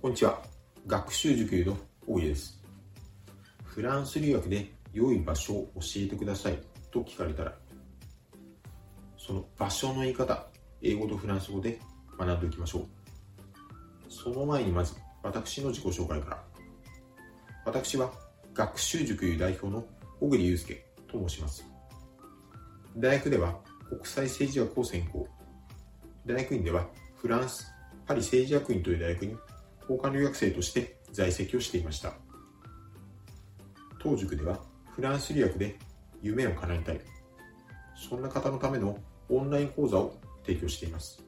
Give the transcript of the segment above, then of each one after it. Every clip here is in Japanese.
こんにちは。学習塾の大家です。フランス留学で良い場所を教えてくださいと聞かれたら、その場所の言い方、英語とフランス語で学んでおきましょう。その前にまず、私の自己紹介から。私は学習塾いう代表の小栗祐介と申します。大学では国際政治学を専攻。大学院ではフランス、パリ政治学院という大学に交換留学生として在籍をしていました。当塾ではフランス留学で夢を叶えたい。そんな方のためのオンライン講座を提供しています。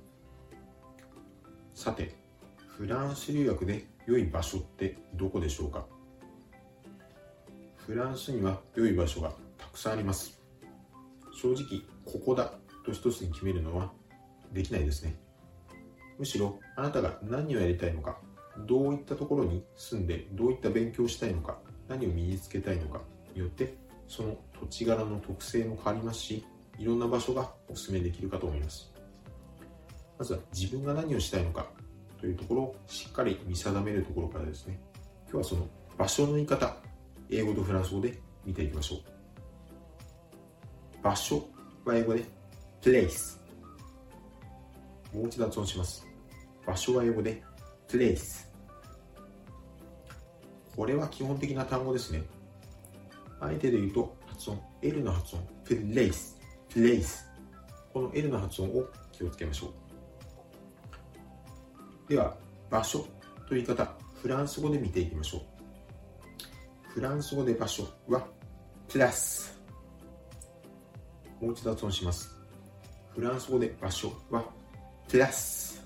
さてフランス留学で良い場所ってどこでしょうか？フランスには良い場所がたくさんあります。正直ここだと一つに決めるのはできないですね。むしろあなたが何をやりたいのかどういったところに住んでどういった勉強をしたいのか何を身につけたいのかによってその土地柄の特性も変わりますしいろんな場所がお勧めできるかと思います。まずは自分が何をしたいのかというところをしっかり見定めるところからですね。今日はその場所の言い方英語とフランス語で見ていきましょう。場所は英語で place もう一度発音します。場所は英語で place これは基本的な単語ですね。相手で言うと発音、L の発音、place, place。この L の発音を気をつけましょう。では、場所という言い方、フランス語で見ていきましょう。フランス語で場所は、プラス。もう一度発音します。フランス語で場所は、プラス。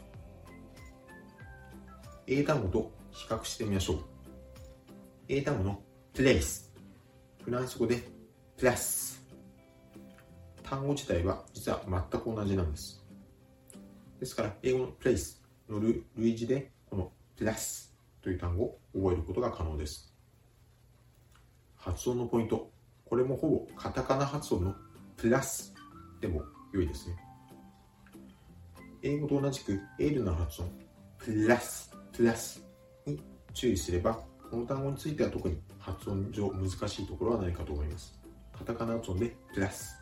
英単語と比較してみましょう。英単語の place フランス語で plus 単語自体は実は全く同じなんです。ですから英語の place の類似でこの plus という単語を覚えることが可能です。発音のポイント。これもほぼカタカナ発音の plus でも良いですね。英語と同じく L の発音。plus plus に注意すればこの単語については特に発音上難しいところはないかと思います。カタカナ発音でプラス、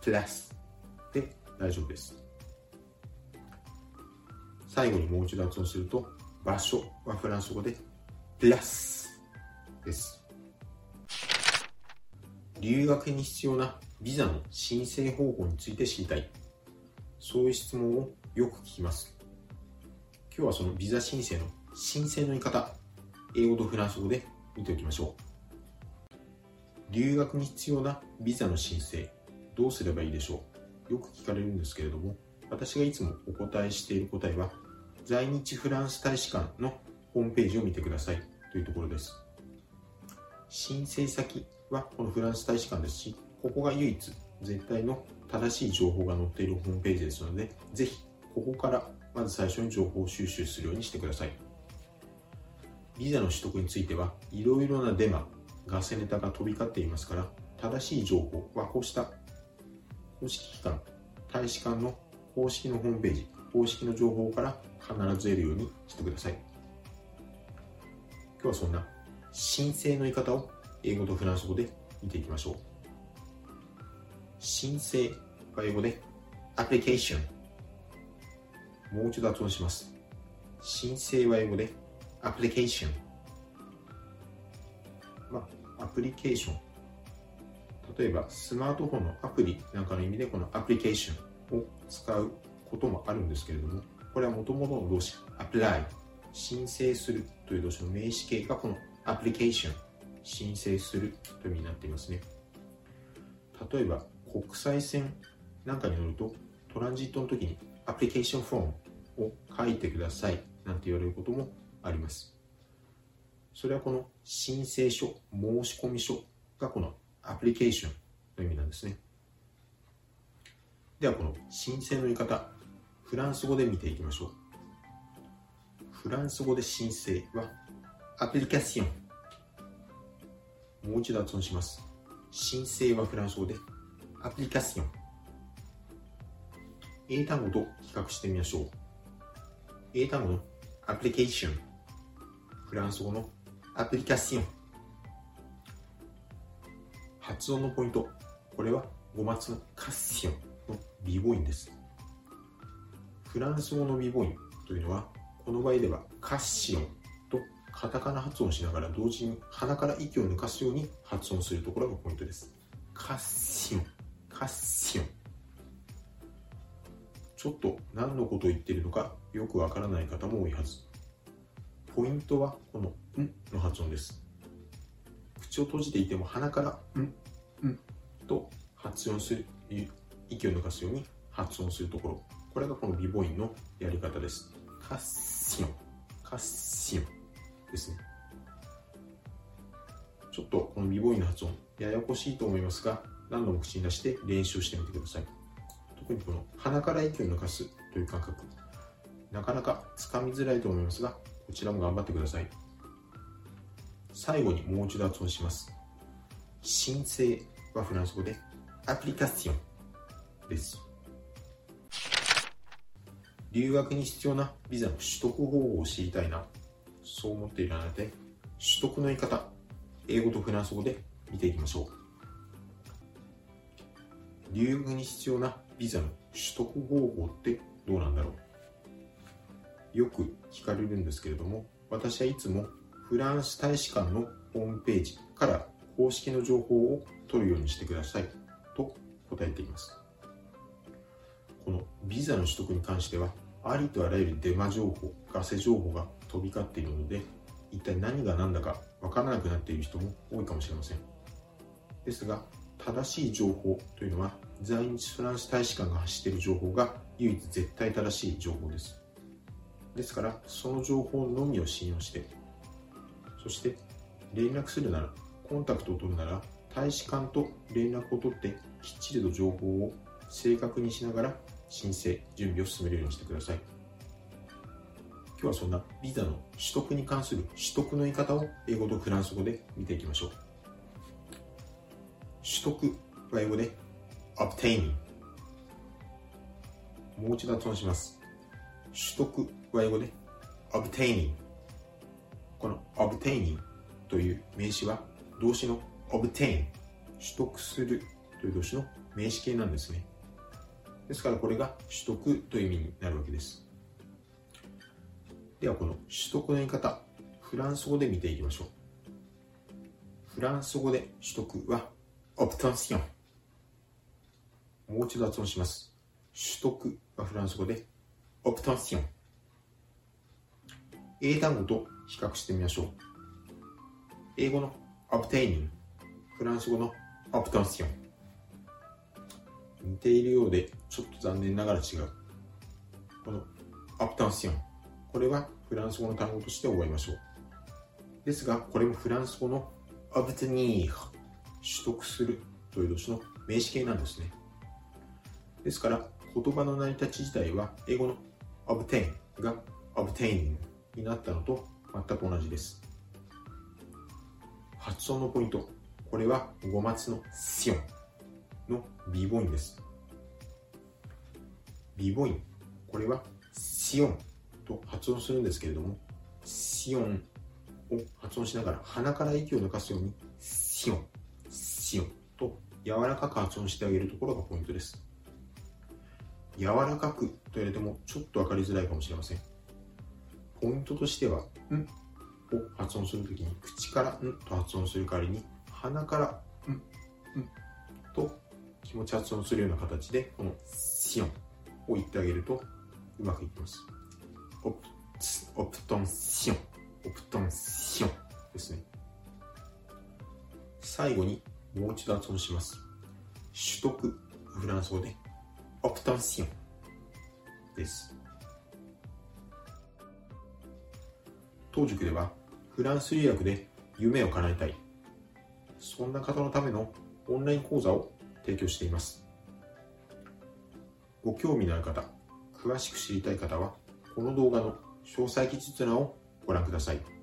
プラスで大丈夫です。最後にもう一度発音すると、場所はフランス語でプラスです。留学に必要なビザの申請方法について知りたい。そういう質問をよく聞きます。今日はそのビザ申請の申請の言い方英語とフランス語で見ておきましょう。留学に必要なビザの申請、どうすればいいでしょう？よく聞かれるんですけれども、私がいつもお答えしている答えは、在日フランス大使館のホームページを見てくださいというところです。申請先はこのフランス大使館ですし、ここが唯一絶対の正しい情報が載っているホームページですので、ぜひここからまず最初に情報を収集するようにしてください。ビザの取得についてはいろいろなデマ、ガセネタが飛び交っていますから、正しい情報はこうした公式機関、大使館の公式のホームページ、公式の情報から必ず得るようにしてください。今日はそんな申請の言い方を英語とフランス語で見ていきましょう。申請は英語で application もう一度発音します。申請は英語でアプリケーション。まあ、アプリケーション。例えば、スマートフォンのアプリなんかの意味で、このアプリケーションを使うこともあるんですけれども、これはもともとの動詞、アプライ、申請するという動詞の名詞形がこのアプリケーション、申請するという意味になっていますね。例えば、国際線なんかに乗ると、トランジットの時にアプリケーションフォームを書いてくださいなんて言われることもあります。それはこの申請書、申込書がこのアプリケーションの意味なんですね。ではこの申請の言い方、フランス語で見ていきましょう。フランス語で申請はアプリケーション。もう一度発音します。申請はフランス語でアプリケーション。英単語と比較してみましょう。英単語のアプリケーションフランス語のアプリカシオン。発音のポイント。これは5末のカッシオンのビボインです。フランス語のビボインというのはこの場合ではカッシオンとカタカナ発音しながら同時に鼻から息を抜かすように発音するところがポイントです。カッシオ。ンカッシオ。ンちょっと何のことを言っているのかよくわからない方も多いはずポイントはこの「ん」の発音です。口を閉じていても鼻から「ん」「ん」と発音する息を抜かすように発音するところ。これがこのビボインのやり方です。カッシオン。カッシオンですね。ちょっとこのビボインの発音ややこしいと思いますが何度も口に出して練習してみてください。特にこの鼻から息を抜かすという感覚。なかなかつかみづらいと思いますがこちらも頑張ってください。最後にもう一度発音します。申請はフランス語でアプリカションです。留学に必要なビザの取得方法を知りたいな。そう思っているあなたで取得の言い方英語とフランス語で見ていきましょう。留学に必要なビザの取得方法ってどうなんだろう？よく聞かれるんですけれども私はいつもフランス大使館のホームページから公式の情報を取るようにしてくださいと答えています。このビザの取得に関してはありとあらゆるデマ情報ガセ情報が飛び交っているので一体何が何だかわからなくなっている人も多いかもしれません。ですが正しい情報というのは在日フランス大使館が発している情報が唯一絶対正しい情報です。ですからその情報のみを信用してそして連絡するならコンタクトを取るなら大使館と連絡を取ってきっちりと情報を正確にしながら申請準備を進めるようにしてください。今日はそんなビザの取得に関する取得の言い方を英語とフランス語で見ていきましょう。取得は英語で obtaining もう一度発音します。取得は英語で obtaining この obtaining という名詞は動詞の obtain 取得する。という動詞の名詞形なんですね。ですからこれが取得という意味になるわけです。ではこの取得の言い方。フランス語で見ていきましょう。フランス語で取得はオプタンションもう一度発音します。取得はフランス語でオプタンション英単語と比較してみましょう。英語の obtaining フランス語の obtention 似ているようでちょっと残念ながら違う。この obtention これはフランス語の単語として覚えましょう。ですがこれもフランス語の obtenir 取得するという動詞の名詞形なんですね。ですから言葉の成り立ち自体は英語の obtain が obtaining になったのと全く同じです。発音のポイント。これは語末のシオン。のビボインです。ビボイン。これはシオン。と発音するんですけれどもシオン。を発音しながら鼻から息を抜かすようにシオン。シオン。と柔らかく発音してあげるところがポイントです。柔らかくと言われてもちょっと分かりづらいかもしれません。ポイントとしては「ん」を発音するときに口から「ん」と発音する代わりに鼻から「ん」「ん」と気持ち発音するような形でこの「シオン」を言ってあげるとうまくいきます。オプオプトンシオン。オプトンシオン。ですね。最後にもう一度発音します。取得フランス語でオプトンシオン。です当塾ではフランス留学で夢を叶えたいそんな方のためのオンライン講座を提供していますご興味のある方詳しく知りたい方はこの動画の詳細記述欄をご覧ください。